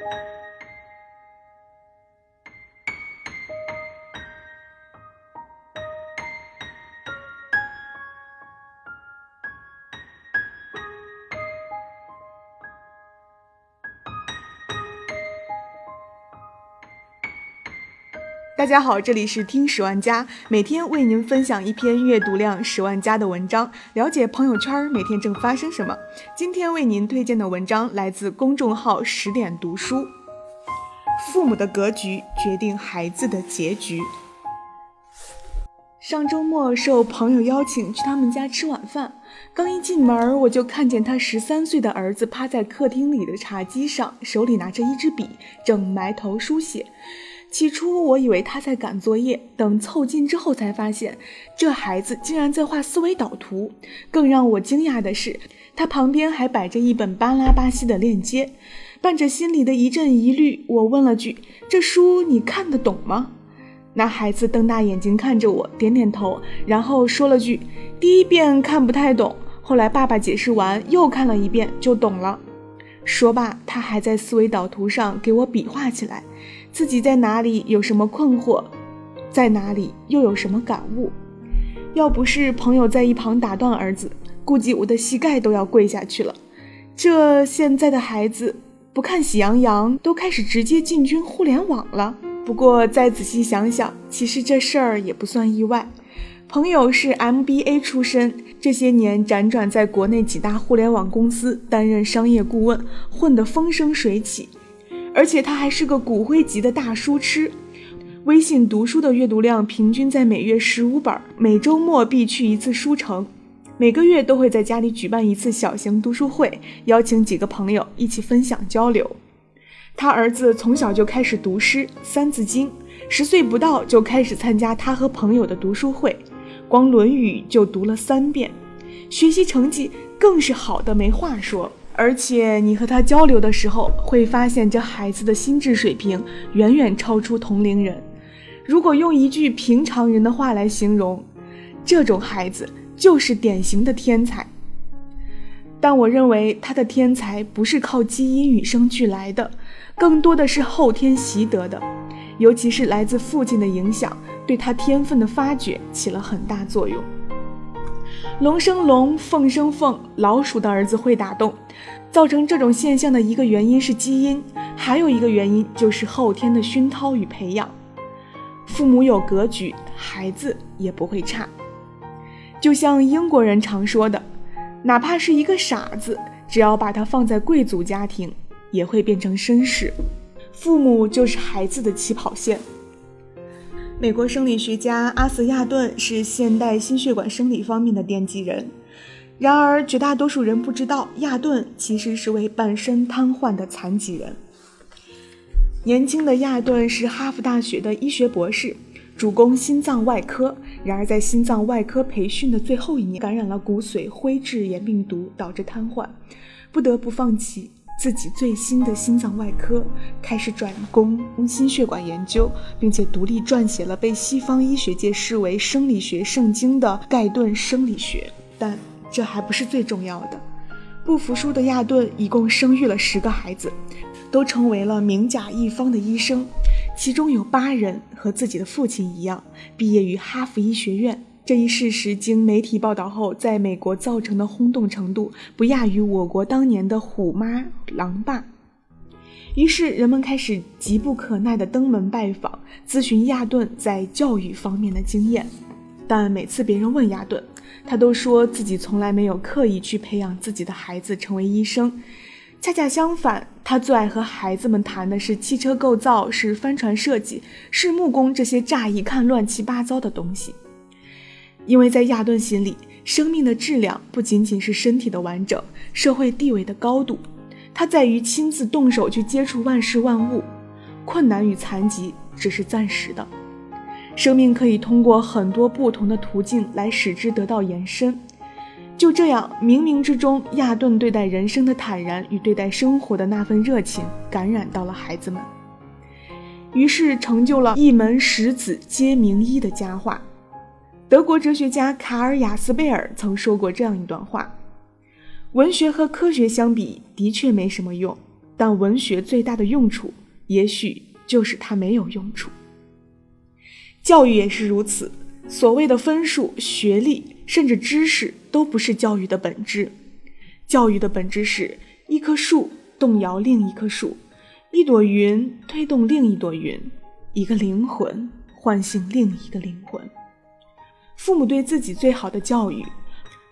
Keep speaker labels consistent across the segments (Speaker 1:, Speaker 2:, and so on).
Speaker 1: Thank you. 大家好，这里是听十万加，每天为您分享一篇阅读量十万加的文章，了解朋友圈每天正发生什么。今天为您推荐的文章来自公众号十点读书。父母的格局决定孩子的结局。上周末受朋友邀请去他们家吃晚饭，刚一进门我就看见他十三岁的儿子趴在客厅里的茶几上，手里拿着一支笔，正埋头书写。起初我以为他在赶作业，等凑近之后才发现，这孩子竟然在画思维导图。更让我惊讶的是，他旁边还摆着一本巴拉巴西的链接。伴着心里的一阵疑虑，我问了句：“这书你看得懂吗？”那孩子瞪大眼睛看着我，点点头，然后说了句：“第一遍看不太懂，后来爸爸解释完，又看了一遍就懂了。”说罢，他还在思维导图上给我比划起来。自己在哪里有什么困惑，在哪里又有什么感悟？要不是朋友在一旁打断儿子，估计我的膝盖都要跪下去了。这现在的孩子不看喜羊羊，都开始直接进军互联网了。不过再仔细想想，其实这事儿也不算意外。朋友是 MBA 出身，这些年辗转在国内几大互联网公司担任商业顾问，混得风生水起。而且他还是个骨灰级的大书痴，微信读书的阅读量平均在每月十五本，每周末必去一次书城，每个月都会在家里举办一次小型读书会，邀请几个朋友一起分享交流。他儿子从小就开始读诗《三字经》，十岁不到就开始参加他和朋友的读书会，光《论语》就读了三遍，学习成绩更是好的没话说。而且你和他交流的时候，会发现这孩子的心智水平远远超出同龄人。如果用一句平常人的话来形容，这种孩子就是典型的天才。但我认为他的天才不是靠基因与生俱来的，更多的是后天习得的，尤其是来自父亲的影响，对他天分的发掘起了很大作用。龙生龙，凤生凤，老鼠的儿子会打洞。造成这种现象的一个原因是基因，还有一个原因就是后天的熏陶与培养。父母有格局，孩子也不会差。就像英国人常说的，哪怕是一个傻子，只要把他放在贵族家庭，也会变成绅士。父母就是孩子的起跑线。美国生理学家阿瑟亚顿是现代心血管生理方面的奠基人。然而，绝大多数人不知道，亚顿其实是位半身瘫痪的残疾人。年轻的亚顿是哈佛大学的医学博士，主攻心脏外科。然而，在心脏外科培训的最后一年，感染了骨髓灰质炎病毒，导致瘫痪，不得不放弃自己最新的心脏外科，开始转攻心血管研究，并且独立撰写了被西方医学界视为生理学圣经的《盖顿生理学》。但这还不是最重要的，不服输的亚顿一共生育了十个孩子，都成为了名甲一方的医生，其中有八人和自己的父亲一样毕业于哈佛医学院。这一事实经媒体报道后，在美国造成的轰动程度不亚于我国当年的虎妈狼爸。于是人们开始急不可耐地登门拜访，咨询亚顿在教育方面的经验。但每次别人问亚顿，他都说自己从来没有刻意去培养自己的孩子成为医生，恰恰相反，他最爱和孩子们谈的是汽车构造、是帆船设计、是木工这些乍一看乱七八糟的东西。因为在亚顿心里，生命的质量不仅仅是身体的完整、社会地位的高度，它在于亲自动手去接触万事万物。困难与残疾只是暂时的。生命可以通过很多不同的途径来使之得到延伸。就这样，冥冥之中，亚顿对待人生的坦然与对待生活的那份热情感染到了孩子们，于是成就了一门十子皆名医的佳话。德国哲学家卡尔雅斯贝尔曾说过这样一段话：文学和科学相比，的确没什么用，但文学最大的用处，也许就是它没有用处。教育也是如此，所谓的分数、学历，甚至知识，都不是教育的本质。教育的本质是一棵树动摇另一棵树，一朵云推动另一朵云，一个灵魂唤醒另一个灵魂。父母对自己最好的教育。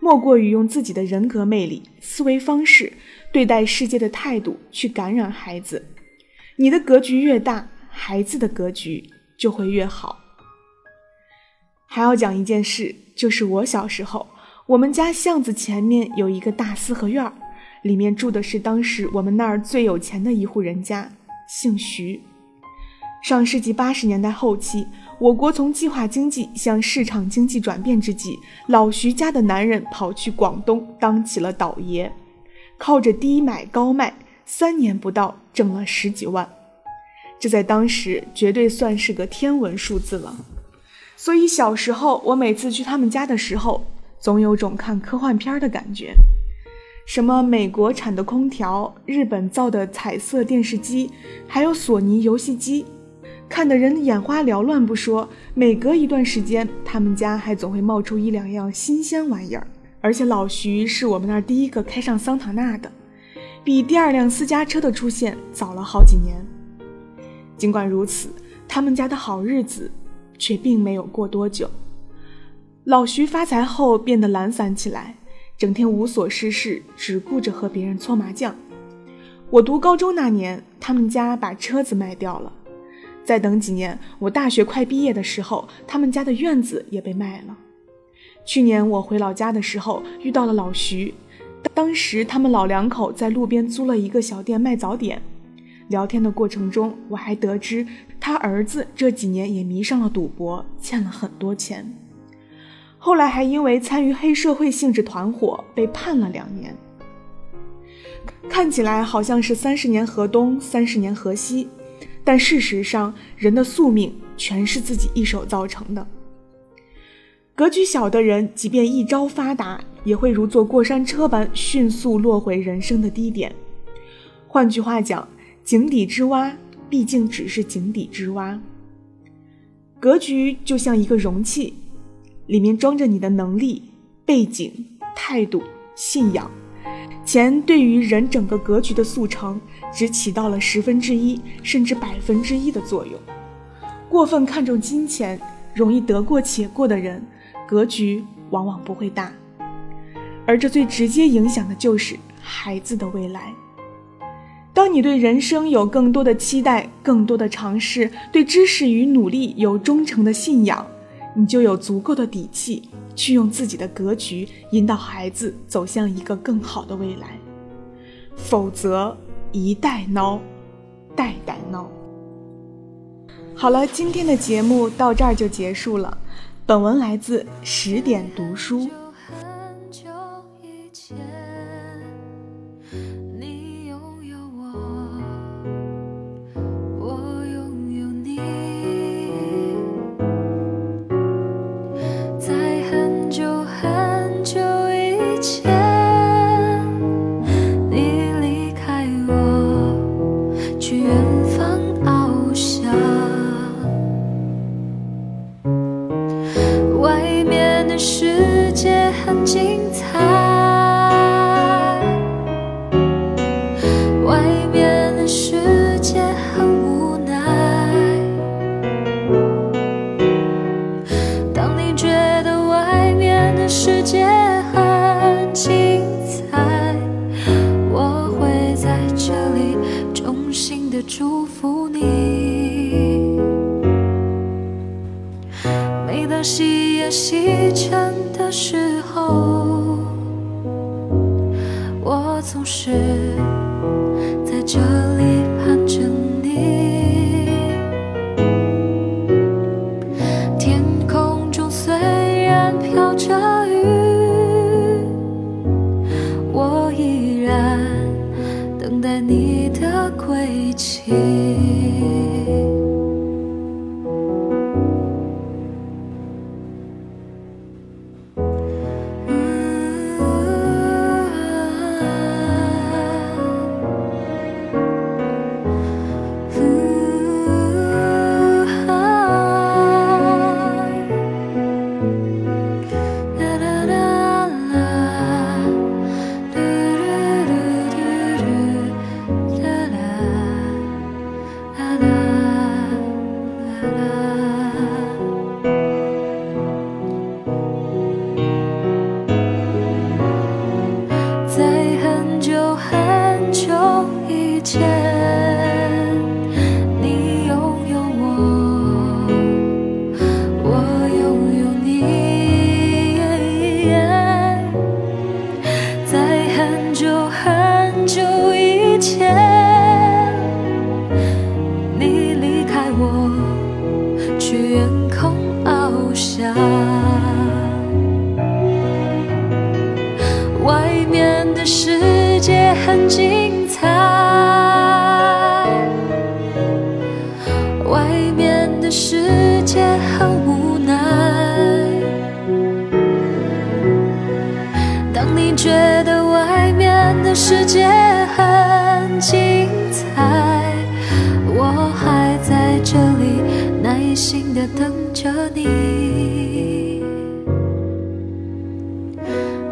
Speaker 1: 莫过于用自己的人格魅力、思维方式、对待世界的态度去感染孩子。你的格局越大，孩子的格局就会越好。还要讲一件事，就是我小时候，我们家巷子前面有一个大四合院儿，里面住的是当时我们那儿最有钱的一户人家，姓徐。上世纪八十年代后期。我国从计划经济向市场经济转变之际，老徐家的男人跑去广东当起了倒爷，靠着低买高卖，三年不到挣了十几万，这在当时绝对算是个天文数字了。所以小时候我每次去他们家的时候，总有种看科幻片的感觉，什么美国产的空调、日本造的彩色电视机，还有索尼游戏机。看得人眼花缭乱不说，每隔一段时间，他们家还总会冒出一两样新鲜玩意儿。而且老徐是我们那儿第一个开上桑塔纳的，比第二辆私家车的出现早了好几年。尽管如此，他们家的好日子却并没有过多久。老徐发财后变得懒散起来，整天无所事事，只顾着和别人搓麻将。我读高中那年，他们家把车子卖掉了。再等几年，我大学快毕业的时候，他们家的院子也被卖了。去年我回老家的时候，遇到了老徐，当时他们老两口在路边租了一个小店卖早点。聊天的过程中，我还得知他儿子这几年也迷上了赌博，欠了很多钱。后来还因为参与黑社会性质团伙被判了两年。看起来好像是三十年河东，三十年河西。但事实上，人的宿命全是自己一手造成的。格局小的人，即便一朝发达，也会如坐过山车般迅速落回人生的低点。换句话讲，井底之蛙毕竟只是井底之蛙。格局就像一个容器，里面装着你的能力、背景、态度、信仰。钱对于人整个格局的速成，只起到了十分之一甚至百分之一的作用。过分看重金钱，容易得过且过的人，格局往往不会大。而这最直接影响的就是孩子的未来。当你对人生有更多的期待，更多的尝试，对知识与努力有忠诚的信仰，你就有足够的底气。去用自己的格局引导孩子走向一个更好的未来，否则一代孬，代代孬。好了，今天的节目到这儿就结束了。本文来自十点读书。外面的世界很无奈当你觉得外面的世界很精彩我还在这里耐心
Speaker 2: 的等着你。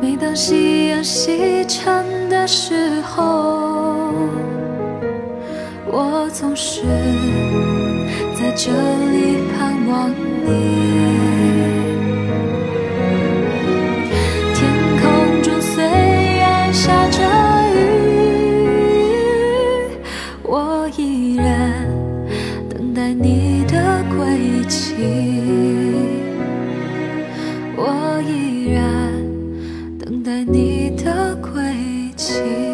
Speaker 2: 每当夕阳西沉的时候我总是在这里盼望你。天空中虽然下着雨，我依然等待你的归期。我依然等待你的归期。